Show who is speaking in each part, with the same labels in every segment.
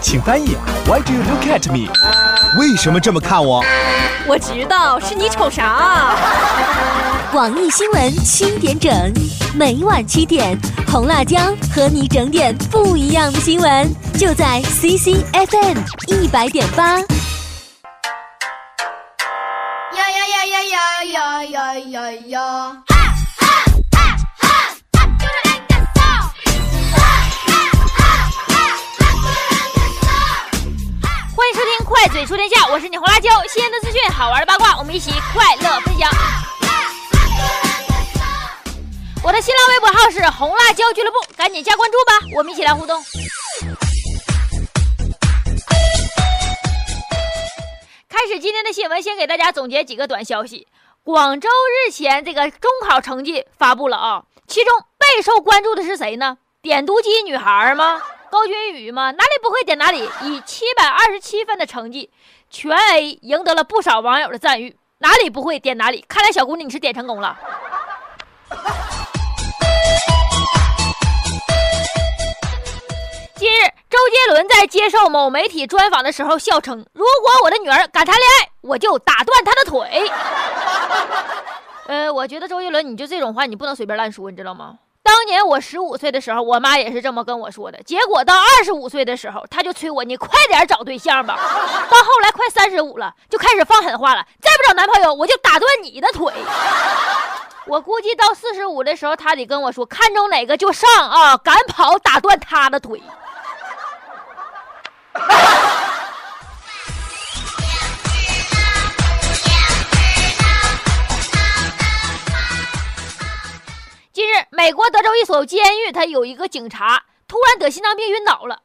Speaker 1: 请翻译。Why do you look at me？为什么这么看我？
Speaker 2: 我知道是你瞅啥。
Speaker 3: 网易新闻七点整，每晚七点，红辣椒和你整点不一样的新闻，就在 CCFM 一百点八。
Speaker 4: 呀呀呀呀呀呀呀呀
Speaker 5: 快嘴说天下》，我是你红辣椒，新鲜的资讯，好玩的八卦，我们一起快乐分享。我的新浪微博号是红辣椒俱乐部，赶紧加关注吧，我们一起来互动。开始今天的新闻，先给大家总结几个短消息。广州日前这个中考成绩发布了啊，其中备受关注的是谁呢？点读机女孩吗？高君宇吗？哪里不会点哪里，以七百二十七分的成绩全 A，赢得了不少网友的赞誉。哪里不会点哪里，看来小姑娘你是点成功了。近日，周杰伦在接受某媒体专访的时候笑称：“如果我的女儿敢谈恋爱，我就打断她的腿。”呃，我觉得周杰伦，你就这种话，你不能随便乱说，你知道吗？当年我十五岁的时候，我妈也是这么跟我说的。结果到二十五岁的时候，她就催我：“你快点找对象吧。”到后来快三十五了，就开始放狠话了：“再不找男朋友，我就打断你的腿。”我估计到四十五的时候，她得跟我说：“看中哪个就上啊，敢跑打断他的腿。”美国德州一所监狱，他有一个警察突然得心脏病晕倒了。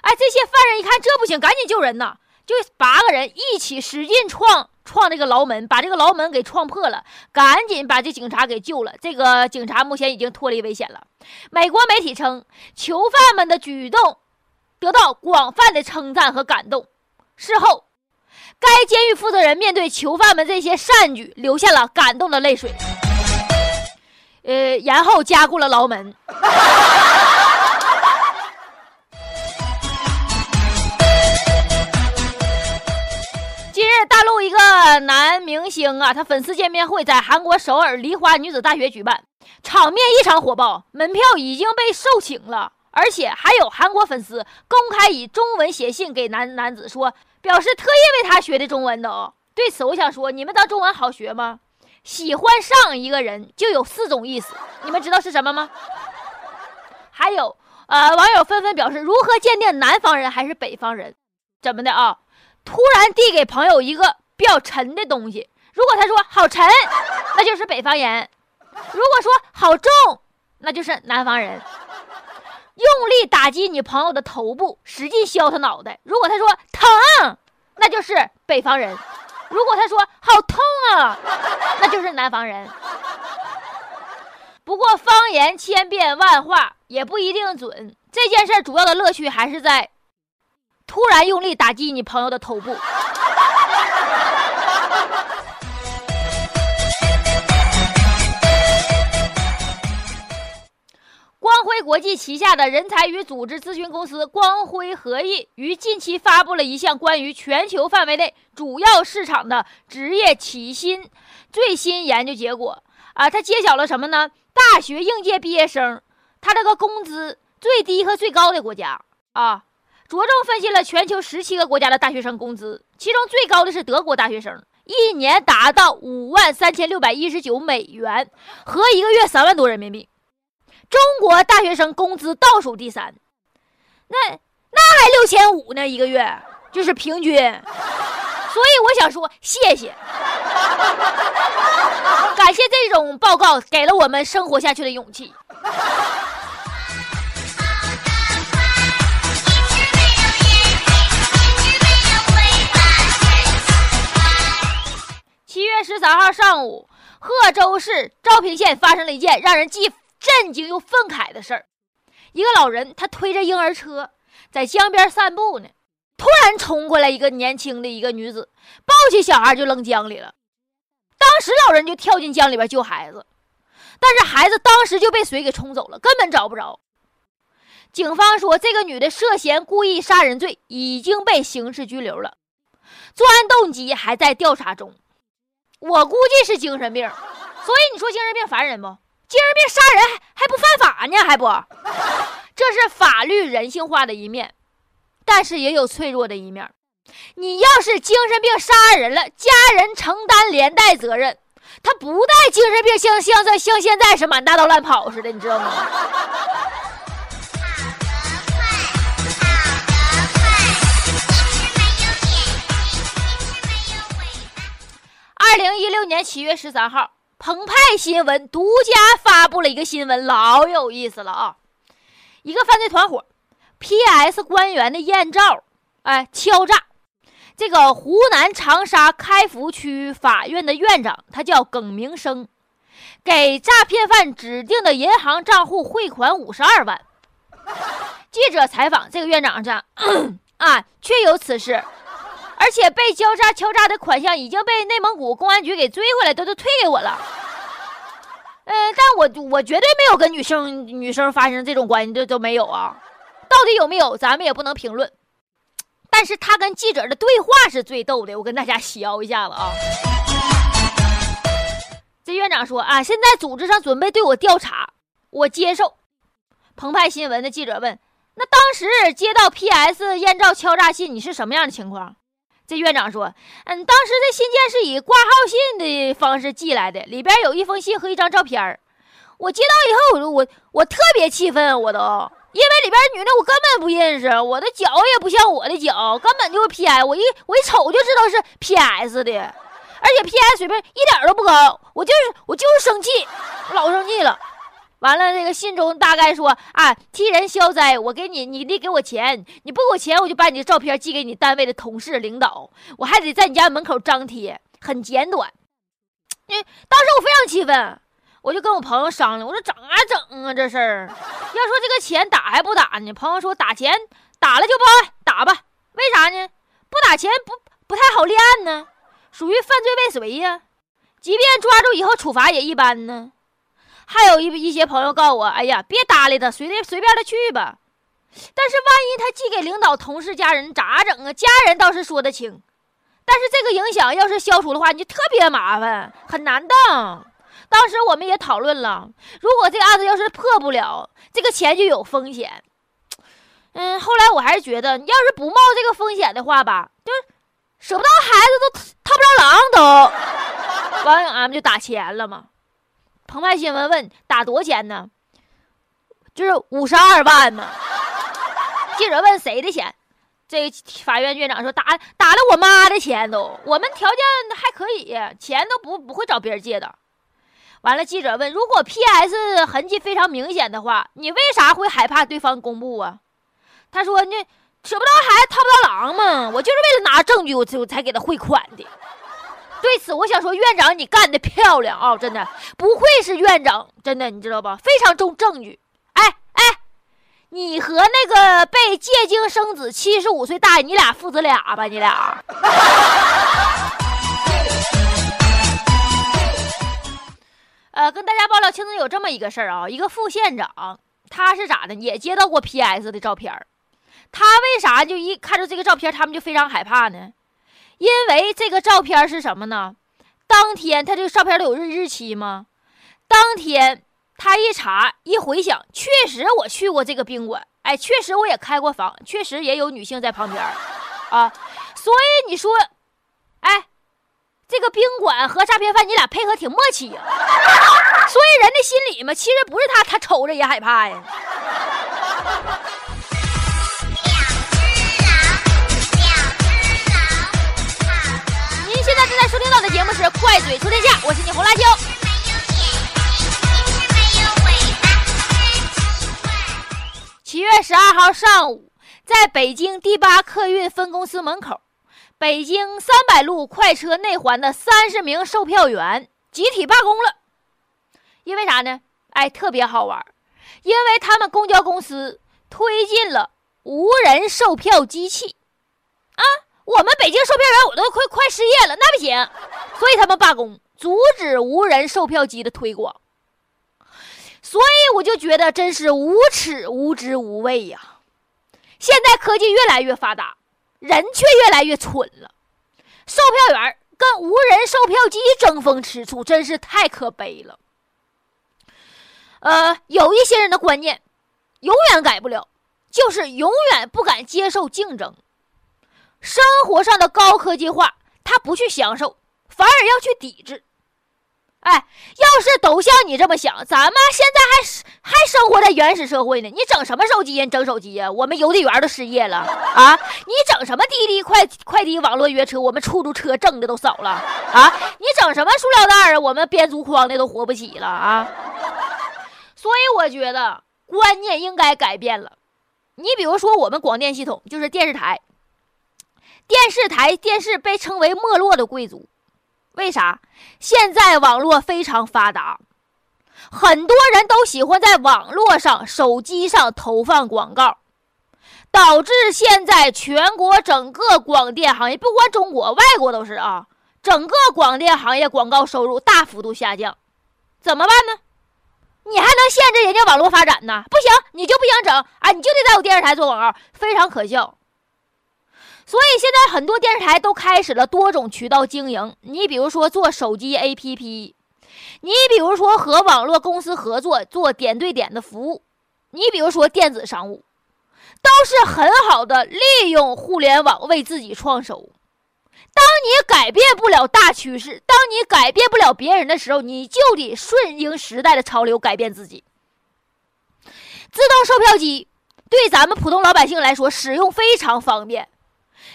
Speaker 5: 哎，这些犯人一看这不行，赶紧救人呐！就八个人一起使劲撞撞这个牢门，把这个牢门给撞破了，赶紧把这警察给救了。这个警察目前已经脱离危险了。美国媒体称，囚犯们的举动得到广泛的称赞和感动。事后，该监狱负责人面对囚犯们这些善举，流下了感动的泪水。呃，然后加固了牢门。今日，大陆一个男明星啊，他粉丝见面会在韩国首尔梨花女子大学举办，场面异常火爆，门票已经被售罄了，而且还有韩国粉丝公开以中文写信给男男子说，表示特意为他学的中文的哦。对此，我想说，你们当中文好学吗？喜欢上一个人就有四种意思，你们知道是什么吗？还有，呃，网友纷纷表示，如何鉴定南方人还是北方人？怎么的啊？突然递给朋友一个比较沉的东西，如果他说好沉，那就是北方人；如果说好重，那就是南方人。用力打击你朋友的头部，使劲削他脑袋，如果他说疼，那就是北方人；如果他说好痛啊，那就是南方人。不过方言千变万化，也不一定准。这件事主要的乐趣还是在。突然用力打击你朋友的头部。国际旗下的人才与组织咨询公司光辉合意于近期发布了一项关于全球范围内主要市场的职业起薪最新研究结果啊，它揭晓了什么呢？大学应届毕业生他这个工资最低和最高的国家啊。着重分析了全球十七个国家的大学生工资，其中最高的是德国大学生，一年达到五万三千六百一十九美元，合一个月三万多人民币。中国大学生工资倒数第三，那那还六千五呢一个月，就是平均。所以我想说，谢谢，感谢这种报告给了我们生活下去的勇气。七月十三号上午，贺州市昭平县发生了一件让人既震惊又愤慨的事儿。一个老人他推着婴儿车在江边散步呢，突然冲过来一个年轻的一个女子，抱起小孩就扔江里了。当时老人就跳进江里边救孩子，但是孩子当时就被水给冲走了，根本找不着。警方说这个女的涉嫌故意杀人罪，已经被刑事拘留了，作案动机还在调查中。我估计是精神病，所以你说精神病烦人不？精神病杀人还不犯法呢？还不？这是法律人性化的一面，但是也有脆弱的一面。你要是精神病杀人了，家人承担连带责任。他不带精神病，像像在像现在是满大道乱跑似的，你知道吗？二零一六年七月十三号，澎湃新闻独家发布了一个新闻，老有意思了啊！一个犯罪团伙，PS 官员的艳照，哎，敲诈。这个湖南长沙开福区法院的院长，他叫耿明生，给诈骗犯指定的银行账户汇款五十二万。记者采访这个院长讲：“ 啊，确有此事，而且被交叉敲诈的款项已经被内蒙古公安局给追回来，都都退给我了。嗯，但我我绝对没有跟女生女生发生这种关系，这都没有啊。到底有没有，咱们也不能评论。”但是他跟记者的对话是最逗的，我跟大家 削一下子啊。这院长说啊，现在组织上准备对我调查，我接受。澎湃新闻的记者问：“那当时接到 PS 艳照敲诈信，你是什么样的情况？”这院长说：“嗯，当时这信件是以挂号信的方式寄来的，里边有一封信和一张照片。我接到以后，我我特别气愤，我都。”因为里边女的我根本不认识，我的脚也不像我的脚，根本就是 P S。我一我一瞅就知道是 P S 的，而且 P S 水平一点都不高。我就是我就是生气，老生气了。完了，这个信中大概说啊，替人消灾，我给你，你得给我钱，你不给我钱，我就把你的照片寄给你单位的同事领导，我还得在你家门口张贴，很简短。你当时我非常气愤。我就跟我朋友商量，我说整啊整啊这事儿，要说这个钱打还不打呢？朋友说打钱打了就报案，打吧。为啥呢？不打钱不不太好立案呢，属于犯罪未遂呀。即便抓住以后处罚也一般呢。还有一一些朋友告诉我，哎呀，别搭理他，随便随便他去吧。但是万一他寄给领导、同事、家人咋整啊？家人倒是说得清，但是这个影响要是消除的话，你就特别麻烦，很难当。当时我们也讨论了，如果这个案子要是破不了，这个钱就有风险。嗯，后来我还是觉得，你要是不冒这个风险的话吧，就舍不得孩子都套不着狼都。完了，俺们就打钱了嘛。澎湃新闻问打多少钱呢？就是五十二万嘛。记者问谁的钱？这法院院长说打打了我妈的钱都，我们条件还可以，钱都不不会找别人借的。完了，记者问：“如果 P.S. 痕迹非常明显的话，你为啥会害怕对方公布啊？”他说：“那舍不得孩子套不着狼嘛，我就是为了拿证据，我才才给他汇款的。”对此，我想说，院长你干的漂亮啊！真的不愧是院长，真的你知道吧？非常重证据。哎哎，你和那个被借精生子七十五岁大爷，你俩父子俩吧？你俩。呃，跟大家爆料，其实有这么一个事儿啊，一个副县长，他是咋的，也接到过 PS 的照片他为啥就一看着这个照片，他们就非常害怕呢？因为这个照片是什么呢？当天他这个照片都有日日期吗？当天他一查一回想，确实我去过这个宾馆，哎，确实我也开过房，确实也有女性在旁边啊，所以你说，哎。这个宾馆和诈骗犯，你俩配合挺默契呀，所以人的心里嘛，其实不是他，他瞅着也害怕呀。快嘴出天下》，我是你红辣椒。七月十二号上午，在北京第八客运分公司门口。北京三百路快车内环的三十名售票员集体罢工了，因为啥呢？哎，特别好玩，因为他们公交公司推进了无人售票机器啊！我们北京售票员我都快快失业了，那不行，所以他们罢工，阻止无人售票机的推广。所以我就觉得真是无耻、无知、无畏呀！现在科技越来越发达，人却越来越蠢了。售票员跟无人售票机争风吃醋，真是太可悲了。呃，有一些人的观念永远改不了，就是永远不敢接受竞争。生活上的高科技化，他不去享受，反而要去抵制。哎，要是都像你这么想，咱们现在还还生活在原始社会呢。你整什么手机呀？整手机呀？我们邮递员都失业了啊！你整什么滴滴快快递网络约车？我们出租车挣的都少了啊！你整什么塑料袋啊？我们编竹筐的都活不起了啊！所以我觉得观念应该改变了。你比如说，我们广电系统就是电视台，电视台电视被称为没落的贵族。为啥？现在网络非常发达，很多人都喜欢在网络上、手机上投放广告，导致现在全国整个广电行业，不光中国，外国都是啊，整个广电行业广告收入大幅度下降。怎么办呢？你还能限制人家网络发展呢？不行，你就不想整啊？你就得在我电视台做广告，非常可笑。所以现在很多电视台都开始了多种渠道经营。你比如说做手机 APP，你比如说和网络公司合作做点对点的服务，你比如说电子商务，都是很好的利用互联网为自己创收。当你改变不了大趋势，当你改变不了别人的时候，你就得顺应时代的潮流，改变自己。自动售票机对咱们普通老百姓来说使用非常方便。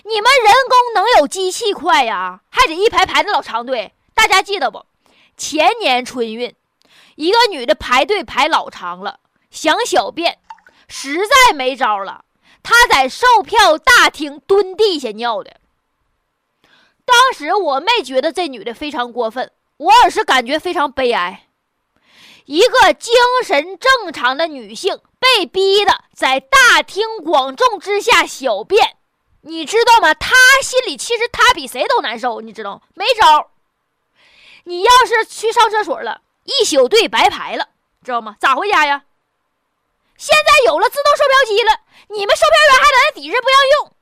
Speaker 5: 你们人工能有机器快呀？还得一排排的老长队。大家记得不？前年春运，一个女的排队排老长了，想小便，实在没招了，她在售票大厅蹲地下尿的。当时我没觉得这女的非常过分，我而是感觉非常悲哀。一个精神正常的女性被逼的在大庭广众之下小便。你知道吗？他心里其实他比谁都难受，你知道没招你要是去上厕所了，一宿队白排了，知道吗？咋回家呀？现在有了自动售票机了，你们售票员还在那抵制不让用，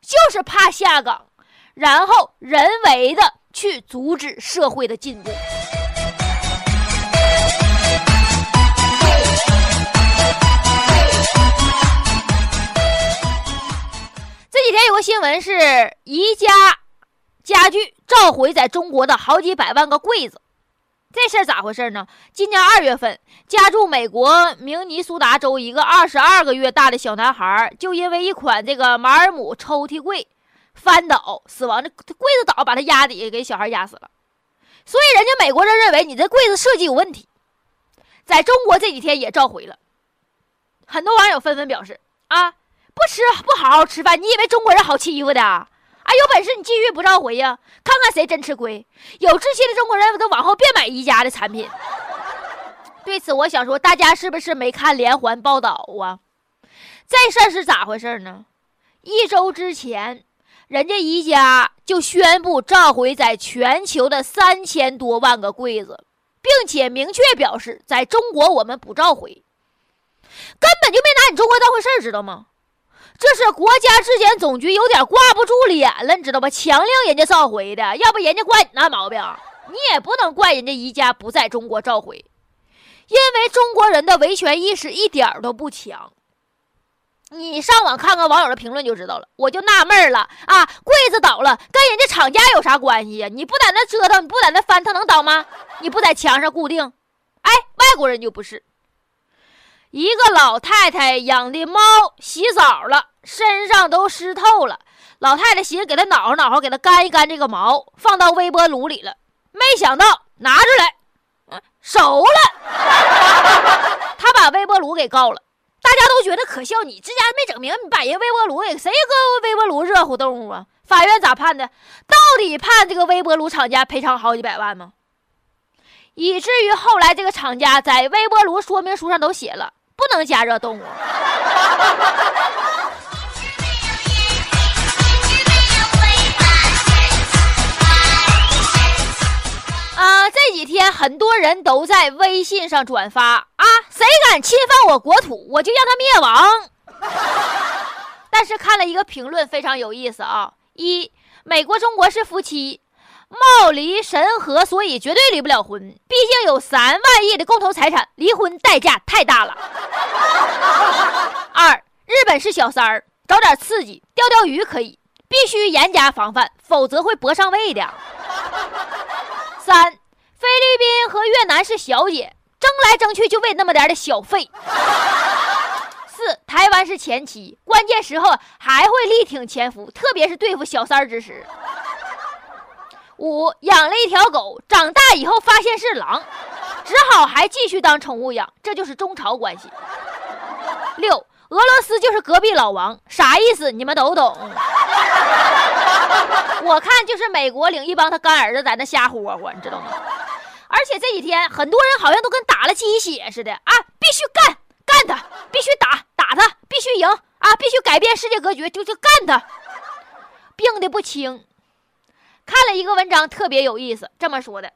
Speaker 5: 就是怕下岗，然后人为的去阻止社会的进步。几天有个新闻是宜家家具召回在中国的好几百万个柜子，这事儿咋回事呢？今年二月份，家住美国明尼苏达州一个二十二个月大的小男孩，就因为一款这个马尔姆抽屉柜翻倒死亡，这柜子倒把他压底，给小孩压死了。所以人家美国人认为你这柜子设计有问题，在中国这几天也召回了。很多网友纷纷表示啊。不吃不好好吃饭，你以为中国人好欺负的？啊，有本事你继续不召回呀，看看谁真吃亏。有志气的中国人都往后别买宜家的产品。对此，我想说，大家是不是没看连环报道啊？这事儿是咋回事呢？一周之前，人家宜家就宣布召回在全球的三千多万个柜子，并且明确表示，在中国我们不召回，根本就没拿你中国当回事，知道吗？这是国家质检总局有点挂不住脸了，你知道吧？强令人家召回的，要不人家怪你那毛病，你也不能怪人家宜家不在中国召回，因为中国人的维权意识一点都不强。你上网看看网友的评论就知道了。我就纳闷了啊，柜子倒了，跟人家厂家有啥关系呀？你不在那折腾，你不在那翻，它能倒吗？你不在墙上固定？哎，外国人就不是。一个老太太养的猫洗澡了。身上都湿透了，老太太寻思给它挠挠，给它干一干这个毛，放到微波炉里了。没想到拿出来，熟了。他把微波炉给告了，大家都觉得可笑。你这家没整明，你把人微波炉给谁搁微波炉热乎动物啊？法院咋判的？到底判这个微波炉厂家赔偿好几百万吗？以至于后来这个厂家在微波炉说明书上都写了，不能加热动物。啊，这几天很多人都在微信上转发啊，谁敢侵犯我国土，我就让他灭亡。但是看了一个评论非常有意思啊，一美国中国是夫妻，貌离神合，所以绝对离不了婚。毕竟有三万亿的共同财产，离婚代价太大了。二日本是小三儿，找点刺激，钓钓鱼可以，必须严加防范，否则会搏上位的。三，菲律宾和越南是小姐，争来争去就为那么点的小费。四，台湾是前妻，关键时候还会力挺前夫，特别是对付小三儿之时。五，养了一条狗，长大以后发现是狼，只好还继续当宠物养，这就是中朝关系。六，俄罗斯就是隔壁老王，啥意思？你们都懂。我看就是美国领一帮他干儿子在那瞎霍霍，你知道吗？而且这几天很多人好像都跟打了鸡血似的啊，必须干干他，必须打打他，必须赢啊，必须改变世界格局，就就干他，病的不轻。看了一个文章特别有意思，这么说的：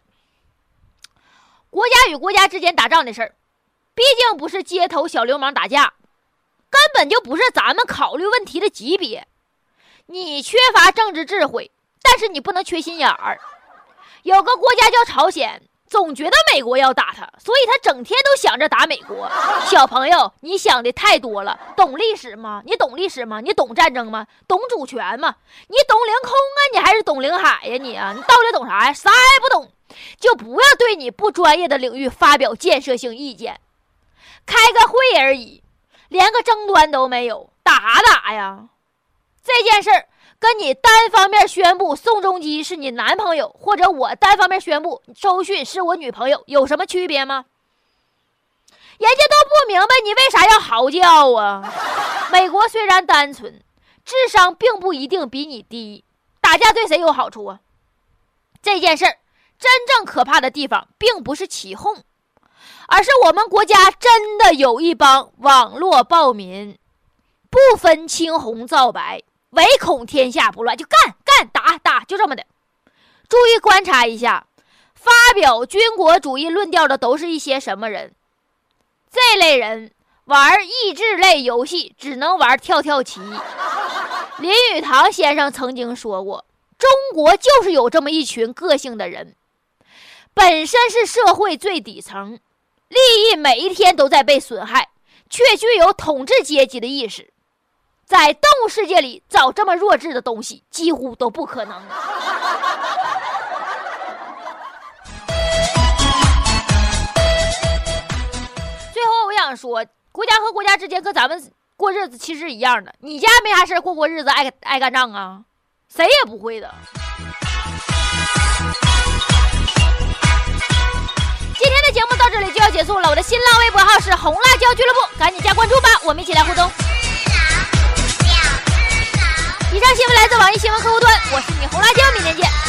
Speaker 5: 国家与国家之间打仗的事儿，毕竟不是街头小流氓打架，根本就不是咱们考虑问题的级别。你缺乏政治智慧，但是你不能缺心眼儿。有个国家叫朝鲜，总觉得美国要打他，所以他整天都想着打美国。小朋友，你想的太多了。懂历史吗？你懂历史吗？你懂战争吗？懂主权吗？你懂领空啊？你还是懂领海呀？你啊，你到底懂啥呀？啥也不懂，就不要对你不专业的领域发表建设性意见。开个会而已，连个争端都没有，打啥打呀？这件事儿跟你单方面宣布宋仲基是你男朋友，或者我单方面宣布周迅是我女朋友，有什么区别吗？人家都不明白你为啥要嚎叫啊！美国虽然单纯，智商并不一定比你低，打架对谁有好处啊？这件事儿真正可怕的地方，并不是起哄，而是我们国家真的有一帮网络暴民，不分青红皂白。唯恐天下不乱，就干干打打，就这么的。注意观察一下，发表军国主义论调的都是一些什么人？这类人玩益智类游戏，只能玩跳跳棋。林语堂先生曾经说过，中国就是有这么一群个性的人，本身是社会最底层，利益每一天都在被损害，却具有统治阶级的意识。在动物世界里找这么弱智的东西，几乎都不可能。最后，我想说，国家和国家之间跟咱们过日子其实一样的。你家没啥事过过日子，爱爱干仗啊？谁也不会的。今天的节目到这里就要结束了。我的新浪微博号是红辣椒俱乐部，赶紧加关注吧，我们一起来互动。以上新闻来自网易新闻客户端，我是你红辣椒，明天见。